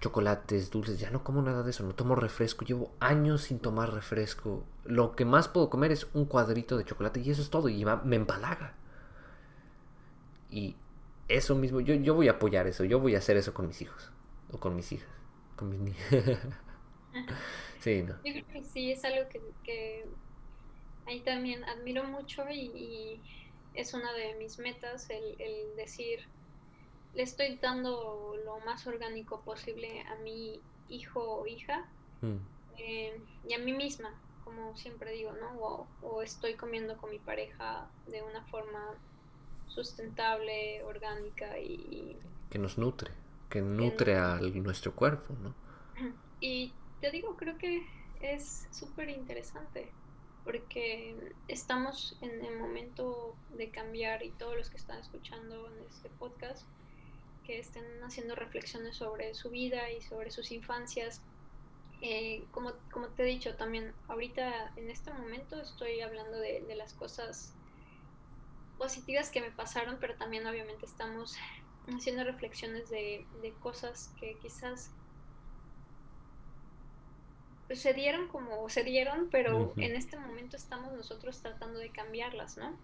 chocolates, dulces, ya no como nada de eso, no tomo refresco, llevo años sin tomar refresco. Lo que más puedo comer es un cuadrito de chocolate y eso es todo y me empalaga. Y eso mismo, yo, yo voy a apoyar eso, yo voy a hacer eso con mis hijos o con mis hijas. Con mis sí, ¿no? Yo creo que sí, es algo que, ahí también admiro mucho y, es una de mis metas el, decir, le estoy dando lo más orgánico posible a mi hijo o hija mm. eh, y a mí misma, como siempre digo, ¿no? o estoy comiendo con mi pareja de una forma sustentable, orgánica y... Que nos nutre, que nutre a nuestro cuerpo, ¿no? Y te digo, creo que es súper interesante porque estamos en el momento de cambiar y todos los que están escuchando en este podcast que estén haciendo reflexiones sobre su vida y sobre sus infancias. Eh, como, como te he dicho también, ahorita en este momento estoy hablando de, de las cosas positivas que me pasaron, pero también obviamente estamos haciendo reflexiones de, cosas que quizás se dieron como se dieron, pero en este momento estamos nosotros tratando de cambiarlas, ¿no?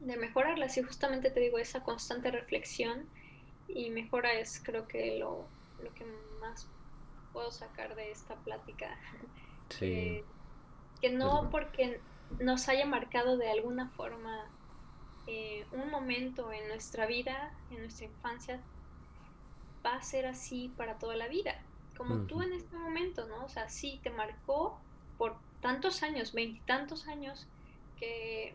De mejorarlas y justamente te digo, esa constante reflexión y mejora es creo que lo, lo que más puedo sacar de esta plática. Sí. que no porque nos haya marcado de alguna forma eh, un momento en nuestra vida, en nuestra infancia, va a ser así para toda la vida. Como tú en este momento, ¿no? O sea, sí te marcó por tantos años, veintitantos años, que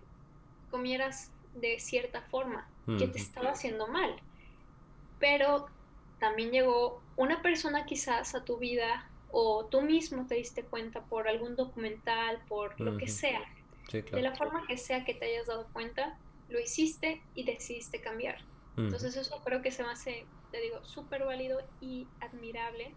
comieras de cierta forma, que te estaba haciendo mal. Pero también llegó una persona quizás a tu vida o tú mismo te diste cuenta por algún documental, por lo que sea, de la forma que sea que te hayas dado cuenta, lo hiciste y decidiste cambiar. Entonces eso creo que se me hace, te digo, súper válido y admirable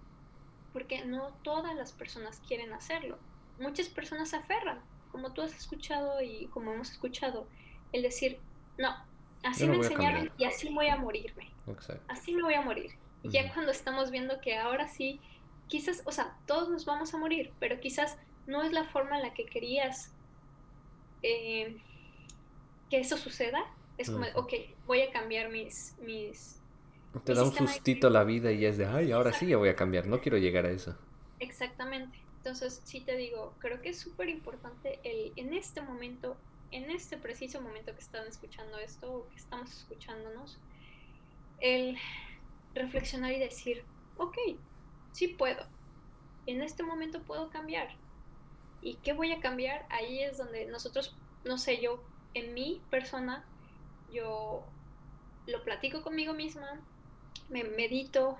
porque no todas las personas quieren hacerlo. Muchas personas se aferran, como tú has escuchado y como hemos escuchado, el decir, no, así me enseñaron y así voy a morirme. Así me voy a morir. Y ya cuando estamos viendo que ahora sí, quizás, o sea, todos nos vamos a morir, pero quizás no es la forma en la que querías eh, que eso suceda. Es como, ok, voy a cambiar mis, mis te da un sustito la vida y es de, ay, ahora sí ya voy a cambiar, no quiero llegar a eso. Exactamente. Entonces, sí te digo, creo que es súper importante el, en este momento, en este preciso momento que están escuchando esto, o que estamos escuchándonos, el reflexionar y decir, ok, sí puedo. En este momento puedo cambiar. ¿Y qué voy a cambiar? Ahí es donde nosotros, no sé, yo, en mi persona, yo lo platico conmigo misma, me medito,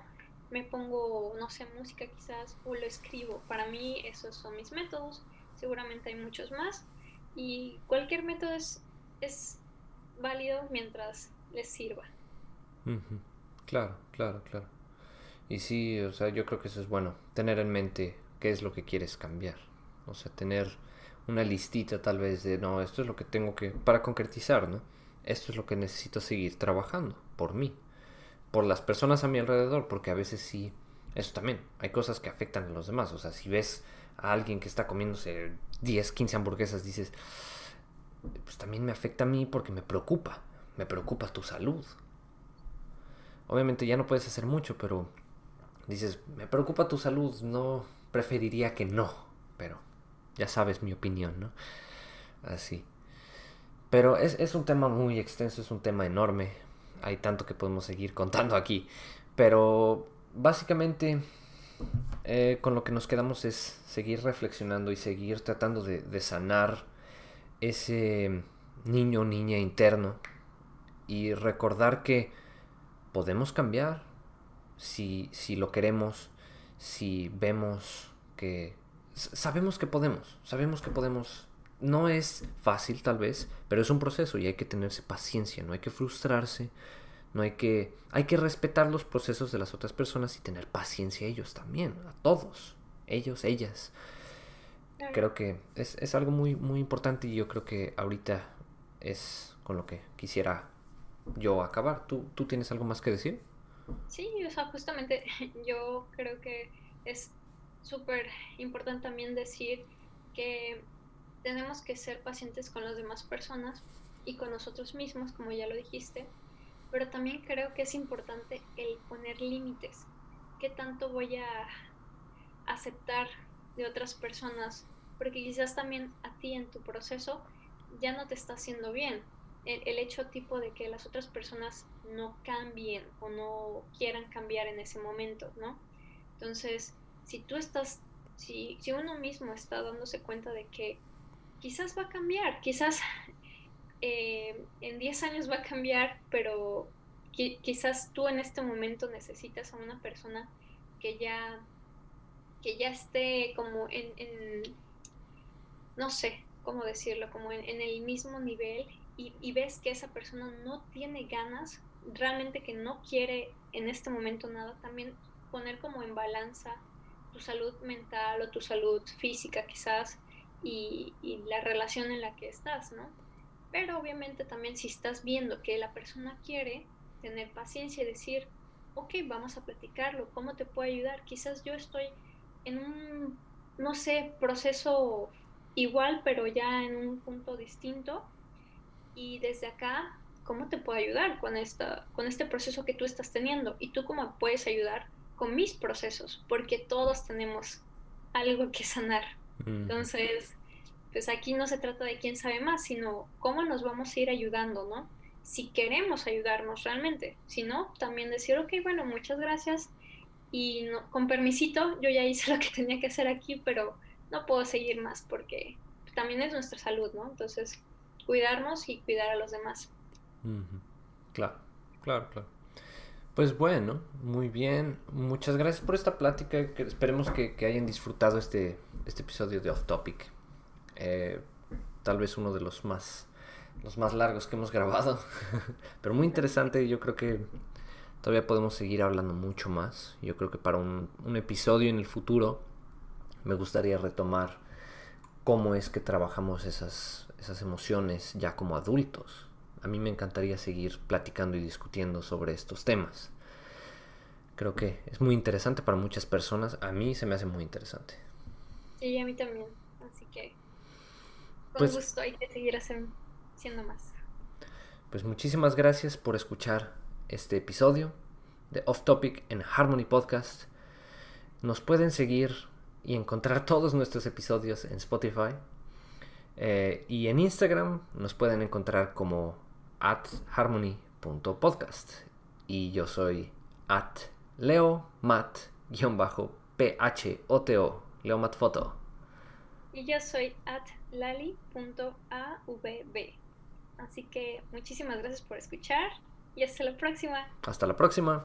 me pongo, no sé, música quizás, o lo escribo. Para mí esos son mis métodos, seguramente hay muchos más, y cualquier método es, es válido mientras les sirva. Claro, claro, claro. Y sí, o sea, yo creo que eso es bueno, tener en mente qué es lo que quieres cambiar. O sea, tener una listita tal vez de, no, esto es lo que tengo que, para concretizar, ¿no? Esto es lo que necesito seguir trabajando por mí por las personas a mi alrededor, porque a veces sí, eso también, hay cosas que afectan a los demás, o sea, si ves a alguien que está comiéndose 10, 15 hamburguesas, dices, pues también me afecta a mí porque me preocupa, me preocupa tu salud. Obviamente ya no puedes hacer mucho, pero dices, me preocupa tu salud, no preferiría que no, pero ya sabes mi opinión, ¿no? Así. Pero es, es un tema muy extenso, es un tema enorme hay tanto que podemos seguir contando aquí. Pero básicamente eh, con lo que nos quedamos es seguir reflexionando y seguir tratando de, sanar ese niño o niña interno y recordar que podemos cambiar si, si lo queremos, si vemos que... Sabemos que podemos, sabemos que podemos no es fácil tal vez, pero es un proceso y hay que tenerse paciencia, no hay que frustrarse, no hay que hay que respetar los procesos de las otras personas y tener paciencia a ellos también, a todos, ellos, ellas. Creo que es, es algo muy muy importante y yo creo que ahorita es con lo que quisiera yo acabar. ¿Tú, tú tienes algo más que decir? Sí, o sea, justamente yo creo que es súper importante también decir que tenemos que ser pacientes con las demás personas y con nosotros mismos, como ya lo dijiste, pero también creo que es importante el poner límites. ¿Qué tanto voy a aceptar de otras personas? Porque quizás también a ti en tu proceso ya no te está haciendo bien. El, el, hecho tipo de que las otras personas no cambien o no quieran cambiar en ese momento, ¿no? Entonces, si tú estás, si, si uno mismo está dándose cuenta de que quizás va a cambiar, quizás eh, en 10 años va a cambiar, pero quizás tú en este momento necesitas a una persona que ya, que ya esté como en, no sé cómo decirlo, como en, el mismo nivel y, y, ves que esa persona no tiene ganas, realmente que no quiere en este momento nada, también poner como en balanza tu salud mental o tu salud física quizás y, la relación en la que estás, ¿no? Pero obviamente también si estás viendo que la persona quiere, tener paciencia y decir, ok, vamos a platicarlo, ¿cómo te puedo ayudar? Quizás yo estoy en un, no sé, proceso igual, pero ya en un punto distinto. Y desde acá, ¿cómo te puedo ayudar con, esta, con este proceso que tú estás teniendo? Y tú cómo puedes ayudar con mis procesos, porque todos tenemos algo que sanar. Entonces, pues aquí no se trata de quién sabe más, sino cómo nos vamos a ir ayudando, ¿no? Si queremos ayudarnos realmente, si no, también decir, ok, bueno, muchas gracias y con permisito, yo ya hice lo que tenía que hacer aquí, pero no puedo seguir más porque también es nuestra salud, ¿no? Entonces, cuidarnos y cuidar a los demás. Claro, claro, claro. Pues bueno, muy bien. Muchas gracias por esta plática. esperemos que, que hayan disfrutado este, este episodio de Off Topic. Eh, tal vez uno de los más, los más largos que hemos grabado. Pero muy interesante. Yo creo que Todavía podemos seguir hablando mucho más. Yo creo que para un, un episodio en el futuro me gustaría retomar cómo es que trabajamos esas, esas emociones ya como adultos. A mí me encantaría seguir platicando y discutiendo sobre estos temas. Creo que es muy interesante para muchas personas. A mí se me hace muy interesante. Sí, a mí también. Así que con pues, gusto hay que seguir haciendo más. Pues muchísimas gracias por escuchar este episodio de Off Topic en Harmony Podcast. Nos pueden seguir y encontrar todos nuestros episodios en Spotify. Eh, y en Instagram nos pueden encontrar como at harmony.podcast. Y yo soy at leomat-photo, leomatfoto. Y yo soy at lali.avb. Así que muchísimas gracias por escuchar y hasta la próxima. Hasta la próxima.